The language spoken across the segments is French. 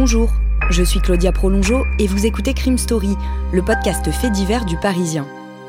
Bonjour, je suis Claudia Prolongeau et vous écoutez Crime Story, le podcast fait divers du Parisien.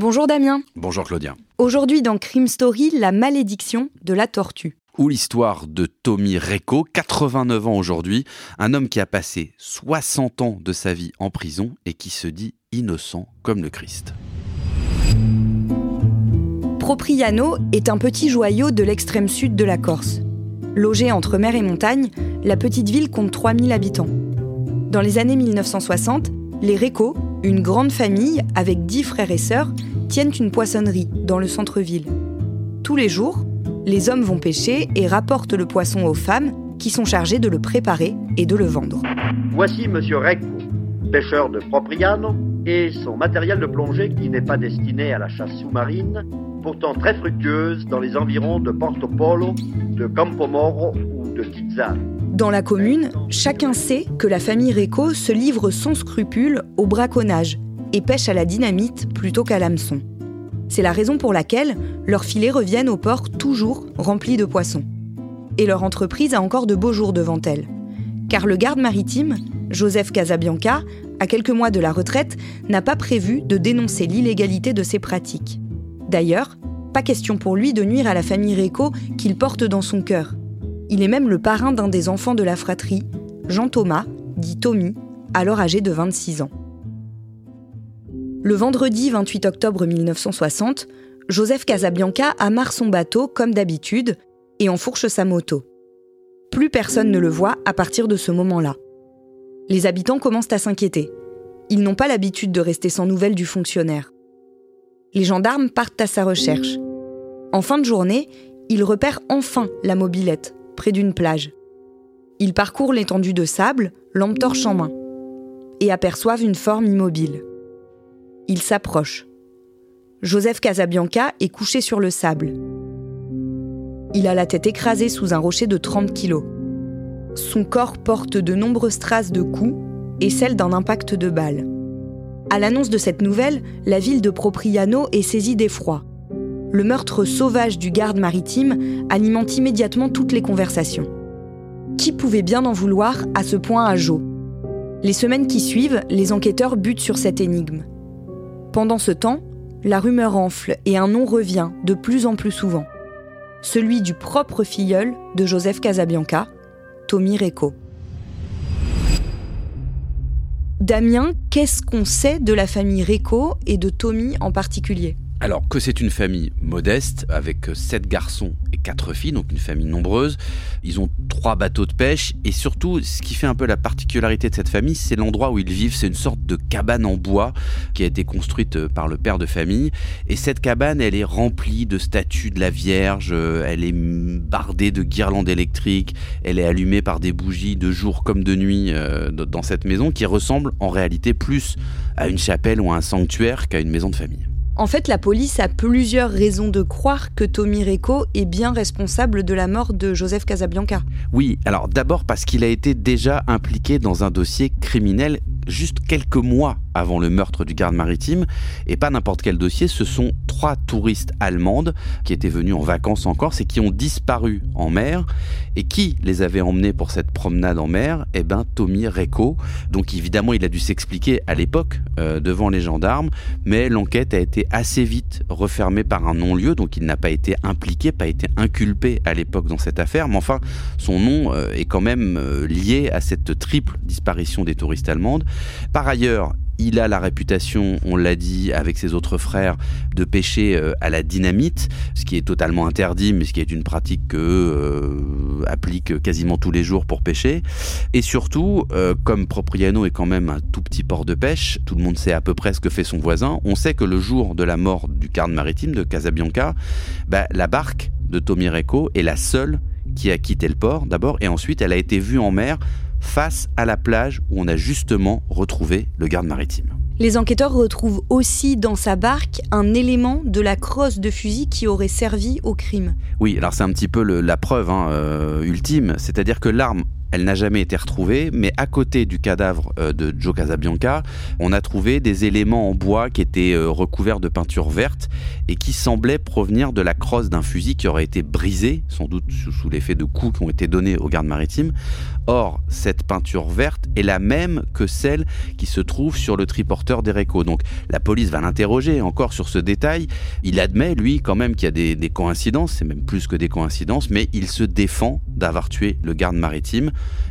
Bonjour Damien. Bonjour Claudia. Aujourd'hui dans Crime Story, la malédiction de la tortue. Ou l'histoire de Tommy Reco, 89 ans aujourd'hui, un homme qui a passé 60 ans de sa vie en prison et qui se dit innocent comme le Christ. Propriano est un petit joyau de l'extrême sud de la Corse. Logée entre mer et montagne, la petite ville compte 3000 habitants. Dans les années 1960, les Reco, une grande famille avec 10 frères et sœurs, tiennent une poissonnerie dans le centre-ville. Tous les jours, les hommes vont pêcher et rapportent le poisson aux femmes qui sont chargées de le préparer et de le vendre. Voici Monsieur Recco, pêcheur de Propriano, et son matériel de plongée qui n'est pas destiné à la chasse sous-marine, pourtant très fructueuse dans les environs de Porto Polo, de Campomoro ou de Tizzano. Dans la commune, chacun sait que la famille Reco se livre sans scrupule au braconnage et pêche à la dynamite plutôt qu'à l'hameçon. C'est la raison pour laquelle leurs filets reviennent au port toujours remplis de poissons. Et leur entreprise a encore de beaux jours devant elle. Car le garde maritime, Joseph Casabianca, à quelques mois de la retraite, n'a pas prévu de dénoncer l'illégalité de ces pratiques. D'ailleurs, pas question pour lui de nuire à la famille Reco qu'il porte dans son cœur. Il est même le parrain d'un des enfants de la fratrie, Jean Thomas, dit Tommy, alors âgé de 26 ans. Le vendredi 28 octobre 1960, Joseph Casabianca amarre son bateau comme d'habitude et enfourche sa moto. Plus personne ne le voit à partir de ce moment-là. Les habitants commencent à s'inquiéter. Ils n'ont pas l'habitude de rester sans nouvelles du fonctionnaire. Les gendarmes partent à sa recherche. En fin de journée, ils repèrent enfin la mobilette, près d'une plage. Ils parcourent l'étendue de sable, lampe torche en main, et aperçoivent une forme immobile. Ils s'approchent. Joseph Casabianca est couché sur le sable. Il a la tête écrasée sous un rocher de 30 kilos. Son corps porte de nombreuses traces de coups et celles d'un impact de balle. À l'annonce de cette nouvelle, la ville de Propriano est saisie d'effroi. Le meurtre sauvage du garde maritime alimente immédiatement toutes les conversations. Qui pouvait bien en vouloir à ce point à Joe? Les semaines qui suivent, les enquêteurs butent sur cette énigme. Pendant ce temps, la rumeur enfle et un nom revient de plus en plus souvent. Celui du propre filleul de Joseph Casabianca, Tommy Reco. Damien, qu'est-ce qu'on sait de la famille Reco et de Tommy en particulier? Alors que c'est une famille modeste, avec sept garçons et quatre filles, donc une famille nombreuse. Ils ont trois bateaux de pêche, et surtout, ce qui fait un peu la particularité de cette famille, c'est l'endroit où ils vivent. C'est une sorte de cabane en bois qui a été construite par le père de famille. Et cette cabane, elle est remplie de statues de la Vierge, elle est bardée de guirlandes électriques, elle est allumée par des bougies de jour comme de nuit euh, dans cette maison, qui ressemble en réalité plus à une chapelle ou à un sanctuaire qu'à une maison de famille. En fait, la police a plusieurs raisons de croire que Tommy Reco est bien responsable de la mort de Joseph Casabianca. Oui, alors d'abord parce qu'il a été déjà impliqué dans un dossier criminel juste quelques mois avant le meurtre du garde maritime, et pas n'importe quel dossier, ce sont trois touristes allemandes qui étaient venues en vacances en Corse et qui ont disparu en mer. Et qui les avait emmenés pour cette promenade en mer? Eh ben Tommy Reco. Donc évidemment, il a dû s'expliquer à l'époque euh, devant les gendarmes, mais l'enquête a été assez vite refermée par un non-lieu, donc il n'a pas été impliqué, pas été inculpé à l'époque dans cette affaire, mais enfin, son nom euh, est quand même euh, lié à cette triple disparition des touristes allemandes. Par ailleurs, il a la réputation, on l'a dit, avec ses autres frères, de pêcher euh, à la dynamite, ce qui est totalement interdit, mais ce qui est une pratique que euh, applique quasiment tous les jours pour pêcher. Et surtout, euh, comme Propriano est quand même un tout petit port de pêche, tout le monde sait à peu près ce que fait son voisin. On sait que le jour de la mort du carne maritime de Casabianca, bah, la barque de Tommy Reco est la seule qui a quitté le port d'abord, et ensuite elle a été vue en mer face à la plage où on a justement retrouvé le garde maritime. Les enquêteurs retrouvent aussi dans sa barque un élément de la crosse de fusil qui aurait servi au crime. Oui, alors c'est un petit peu le- la preuve hein, euh, ultime, c'est-à-dire que l'arme elle n'a jamais été retrouvée, mais à côté du cadavre euh, de Joe Casabianca, on a trouvé des éléments en bois qui étaient euh, recouverts de peinture verte et qui semblaient provenir de la crosse d'un fusil qui aurait été brisé, sans doute sous, l'effet de coups qui ont été donnés aux gardes maritimes. Or, cette peinture verte est la même que celle qui se trouve sur le triporteur d'Ereco. Donc, la police va l'interroger encore sur ce détail. Il admet, lui, quand même qu'il y a des, des coïncidences, c'est même plus que des coïncidences, mais il se défend d'avoir tué le garde maritime.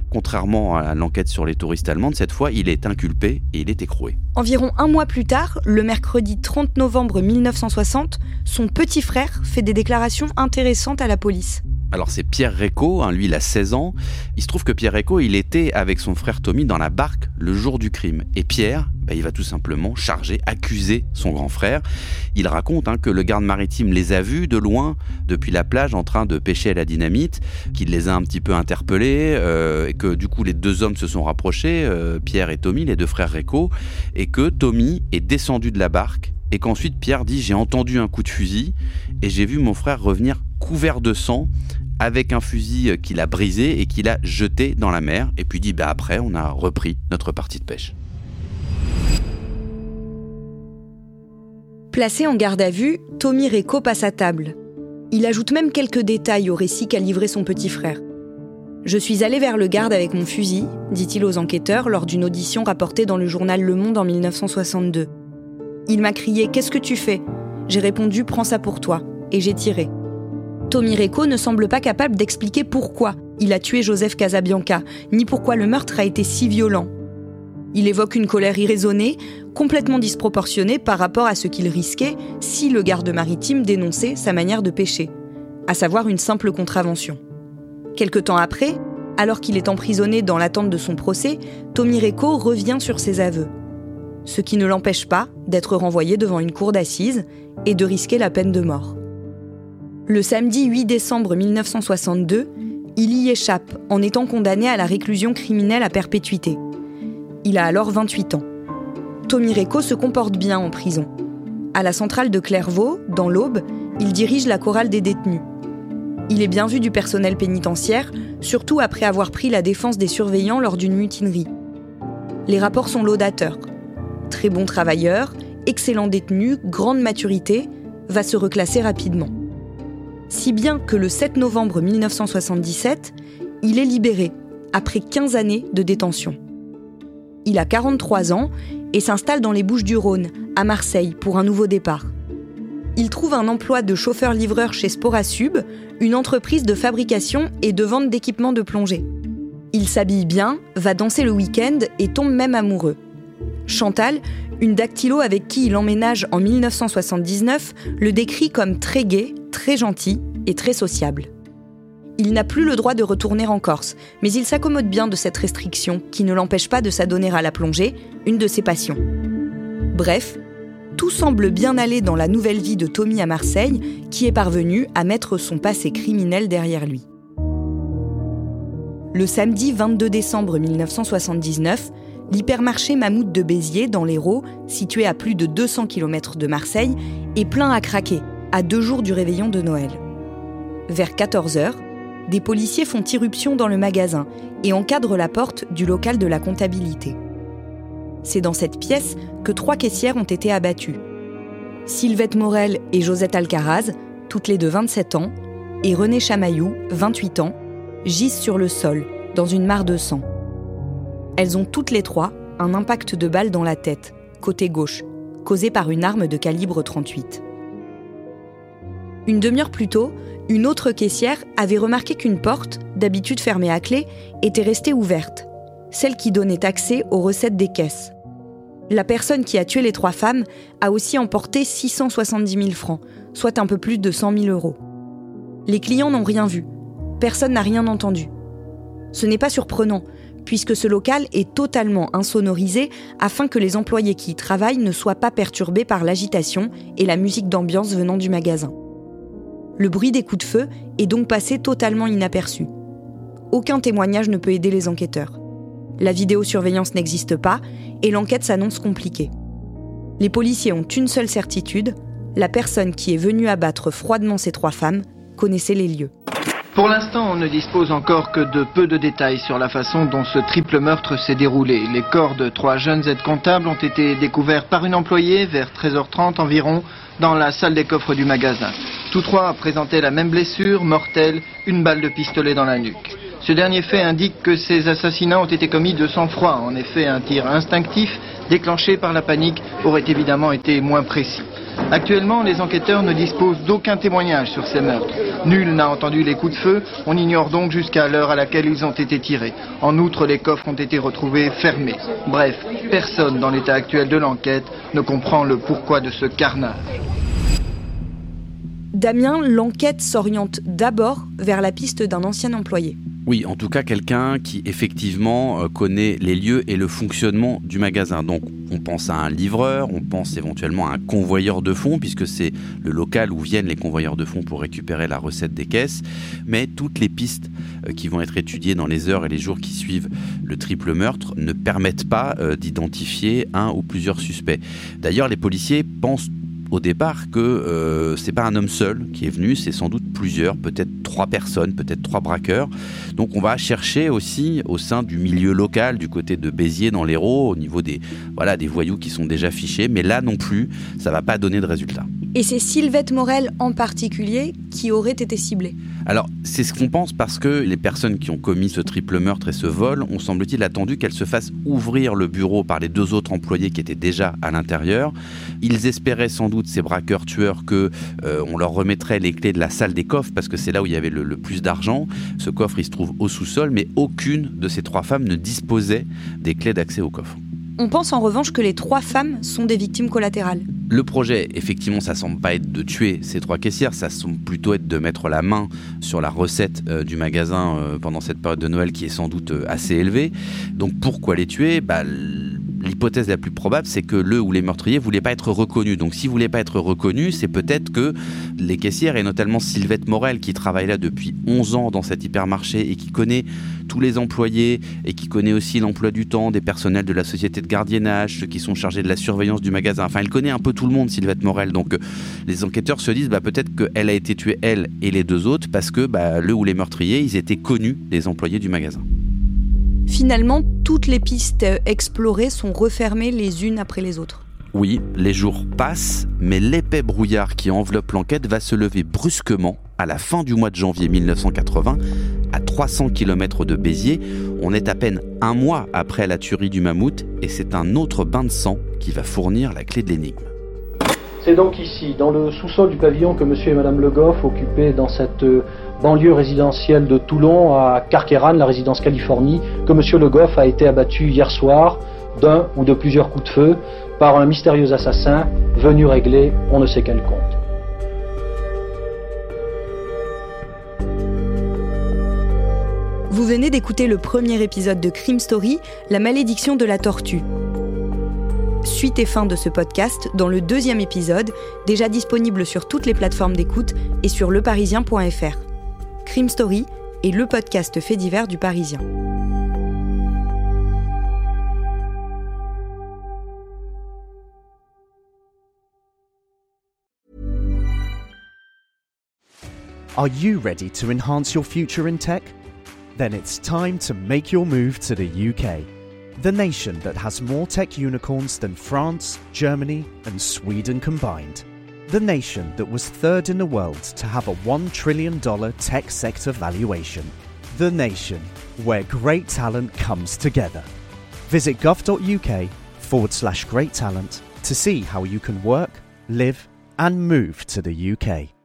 Contrairement à l'enquête sur les touristes allemandes, cette fois, il est inculpé et il est écroué. Environ un mois plus tard, le mercredi 30 novembre 1960, son petit frère fait des déclarations intéressantes à la police. Alors c'est Pierre Réco, hein, lui il a 16 ans. Il se trouve que Pierre Réco, il était avec son frère Tommy dans la barque le jour du crime. Et Pierre, bah, il va tout simplement charger, accuser son grand frère. Il raconte hein, que le garde maritime les a vus de loin depuis la plage en train de pêcher à la dynamite, qu'il les a un petit peu interpellés, euh, et que du coup les deux hommes se sont rapprochés, euh, Pierre et Tommy, les deux frères Réco, et que Tommy est descendu de la barque et qu'ensuite Pierre dit j'ai entendu un coup de fusil et j'ai vu mon frère revenir couvert de sang avec un fusil qu'il a brisé et qu'il a jeté dans la mer et puis dit bah après on a repris notre partie de pêche. Placé en garde à vue, Tommy Réco passe à table. Il ajoute même quelques détails au récit qu'a livré son petit frère. Je suis allé vers le garde avec mon fusil, dit-il aux enquêteurs lors d'une audition rapportée dans le journal Le Monde en 1962. Il m'a crié Qu'est-ce que tu fais? J'ai répondu Prends ça pour toi. Et j'ai tiré. Tommy Réco ne semble pas capable d'expliquer pourquoi il a tué Joseph Casabianca, ni pourquoi le meurtre a été si violent. Il évoque une colère irraisonnée, complètement disproportionnée par rapport à ce qu'il risquait si le garde maritime dénonçait sa manière de pêcher, à savoir une simple contravention. Quelque temps après, alors qu'il est emprisonné dans l'attente de son procès, Tommy Réco revient sur ses aveux. Ce qui ne l'empêche pas d'être renvoyé devant une cour d'assises et de risquer la peine de mort. Le samedi 8 décembre 1962, il y échappe en étant condamné à la réclusion criminelle à perpétuité. Il a alors 28 ans. Tommy Réco se comporte bien en prison. À la centrale de Clairvaux, dans l'Aube, il dirige la chorale des détenus. Il est bien vu du personnel pénitentiaire, surtout après avoir pris la défense des surveillants lors d'une mutinerie. Les rapports sont laudateurs. Très bon travailleur, excellent détenu, grande maturité, va se reclasser rapidement. Si bien que le 7 novembre 1977, il est libéré, après 15 années de détention. Il a 43 ans et s'installe dans les Bouches du Rhône, à Marseille, pour un nouveau départ. Il trouve un emploi de chauffeur-livreur chez Sporasub, une entreprise de fabrication et de vente d'équipements de plongée. Il s'habille bien, va danser le week-end et tombe même amoureux. Chantal, une dactylo avec qui il emménage en 1979, le décrit comme très gai, très gentil et très sociable. Il n'a plus le droit de retourner en Corse, mais il s'accommode bien de cette restriction qui ne l'empêche pas de s'adonner à la plongée, une de ses passions. Bref, tout semble bien aller dans la nouvelle vie de Tommy à Marseille, qui est parvenu à mettre son passé criminel derrière lui. Le samedi 22 décembre 1979, l'hypermarché Mammouth de Béziers, dans l'Hérault, situé à plus de 200 km de Marseille, est plein à craquer, à deux jours du réveillon de Noël. Vers 14h, des policiers font irruption dans le magasin et encadrent la porte du local de la comptabilité. C'est dans cette pièce que trois caissières ont été abattues. Sylvette Morel et Josette Alcaraz, toutes les deux 27 ans, et René Chamaillou, 28 ans, gisent sur le sol, dans une mare de sang. Elles ont toutes les trois un impact de balle dans la tête, côté gauche, causé par une arme de calibre 38. Une demi-heure plus tôt, une autre caissière avait remarqué qu'une porte, d'habitude fermée à clé, était restée ouverte, celle qui donnait accès aux recettes des caisses. La personne qui a tué les trois femmes a aussi emporté 670 000 francs, soit un peu plus de 100 000 euros. Les clients n'ont rien vu, personne n'a rien entendu. Ce n'est pas surprenant, puisque ce local est totalement insonorisé afin que les employés qui y travaillent ne soient pas perturbés par l'agitation et la musique d'ambiance venant du magasin. Le bruit des coups de feu est donc passé totalement inaperçu. Aucun témoignage ne peut aider les enquêteurs. La vidéosurveillance n'existe pas et l'enquête s'annonce compliquée. Les policiers ont une seule certitude, la personne qui est venue abattre froidement ces trois femmes connaissait les lieux. Pour l'instant, on ne dispose encore que de peu de détails sur la façon dont ce triple meurtre s'est déroulé. Les corps de trois jeunes aides comptables ont été découverts par une employée vers 13h30 environ dans la salle des coffres du magasin. Tous trois présentaient la même blessure, mortelle, une balle de pistolet dans la nuque. Ce dernier fait indique que ces assassinats ont été commis de sang-froid. En effet, un tir instinctif déclenché par la panique aurait évidemment été moins précis. Actuellement, les enquêteurs ne disposent d'aucun témoignage sur ces meurtres. Nul n'a entendu les coups de feu, on ignore donc jusqu'à l'heure à laquelle ils ont été tirés. En outre, les coffres ont été retrouvés fermés. Bref, personne dans l'état actuel de l'enquête ne comprend le pourquoi de ce carnage. Damien, l'enquête s'oriente d'abord vers la piste d'un ancien employé. Oui, en tout cas quelqu'un qui effectivement euh, connaît les lieux et le fonctionnement du magasin. Donc on pense à un livreur, on pense éventuellement à un convoyeur de fonds, puisque c'est le local où viennent les convoyeurs de fonds pour récupérer la recette des caisses. Mais toutes les pistes euh, qui vont être étudiées dans les heures et les jours qui suivent le triple meurtre ne permettent pas euh, d'identifier un ou plusieurs suspects. D'ailleurs, les policiers pensent au départ que euh, c'est pas un homme seul qui est venu, c'est sans doute plusieurs, peut-être trois personnes, peut-être trois braqueurs. Donc on va chercher aussi au sein du milieu local, du côté de Béziers dans l'Hérault, au niveau des voilà des voyous qui sont déjà fichés, mais là non plus, ça va pas donner de résultat. Et c'est Sylvette Morel en particulier qui aurait été ciblée. Alors, c'est ce qu'on pense parce que les personnes qui ont commis ce triple meurtre et ce vol ont, semble-t-il, attendu qu'elles se fassent ouvrir le bureau par les deux autres employés qui étaient déjà à l'intérieur. Ils espéraient sans doute, ces braqueurs tueurs, que euh, on leur remettrait les clés de la salle des coffres parce que c'est là où il y avait le, le plus d'argent. Ce coffre, il se trouve au sous-sol, mais aucune de ces trois femmes ne disposait des clés d'accès au coffre. On pense en revanche que les trois femmes sont des victimes collatérales. Le projet, effectivement, ça semble pas être de tuer ces trois caissières, ça semble plutôt être de mettre la main sur la recette euh, du magasin euh, pendant cette période de Noël qui est sans doute euh, assez élevée. Donc pourquoi les tuer? Bah, L'hypothèse la plus probable, c'est que le ou les meurtriers voulaient pas être reconnus. Donc s'ils voulaient pas être reconnus, c'est peut-être que les caissières, et notamment Sylvette Morel, qui travaille là depuis 11 ans dans cet hypermarché et qui connaît tous les employés et qui connaît aussi l'emploi du temps des personnels de la société de gardiennage, ceux qui sont chargés de la surveillance du magasin. Enfin, elle connaît un peu tout le monde, Sylvette Morel. Donc, euh, les enquêteurs se disent bah, peut-être qu'elle a été tuée, elle et les deux autres, parce que bah, le ou les meurtriers, ils étaient connus des employés du magasin. Finalement, toutes les pistes explorées sont refermées les unes après les autres. Oui, les jours passent, mais l'épais brouillard qui enveloppe l'enquête va se lever brusquement à la fin du mois de janvier 1980, à 300 km de Béziers. On est à peine un mois après la tuerie du mammouth et c'est un autre bain de sang qui va fournir la clé de l'énigme. C'est donc ici, dans le sous-sol du pavillon que monsieur et madame Le Goff occupaient dans cette euh, banlieue résidentielle de Toulon à Carqueran, la résidence Californie, que monsieur Le Goff a été abattu hier soir d'un ou de plusieurs coups de feu par un mystérieux assassin venu régler on ne sait quel compte. Vous venez d'écouter le premier épisode de Crime Story, La malédiction de la tortue. Suite et fin de ce podcast dans le deuxième épisode, déjà disponible sur toutes les plateformes d'écoute et sur leparisien.fr. Crime Story est le podcast fait divers du Parisien. Are you ready to enhance your future in tech? Then it's time to make your move to the UK, the nation that has more tech unicorns than France, Germany, and Sweden combined. The nation that was third in the world to have a $1 trillion tech sector valuation. The nation where great talent comes together. Visit gov.uk forward slash great talent to see how you can work, live, and move to the UK.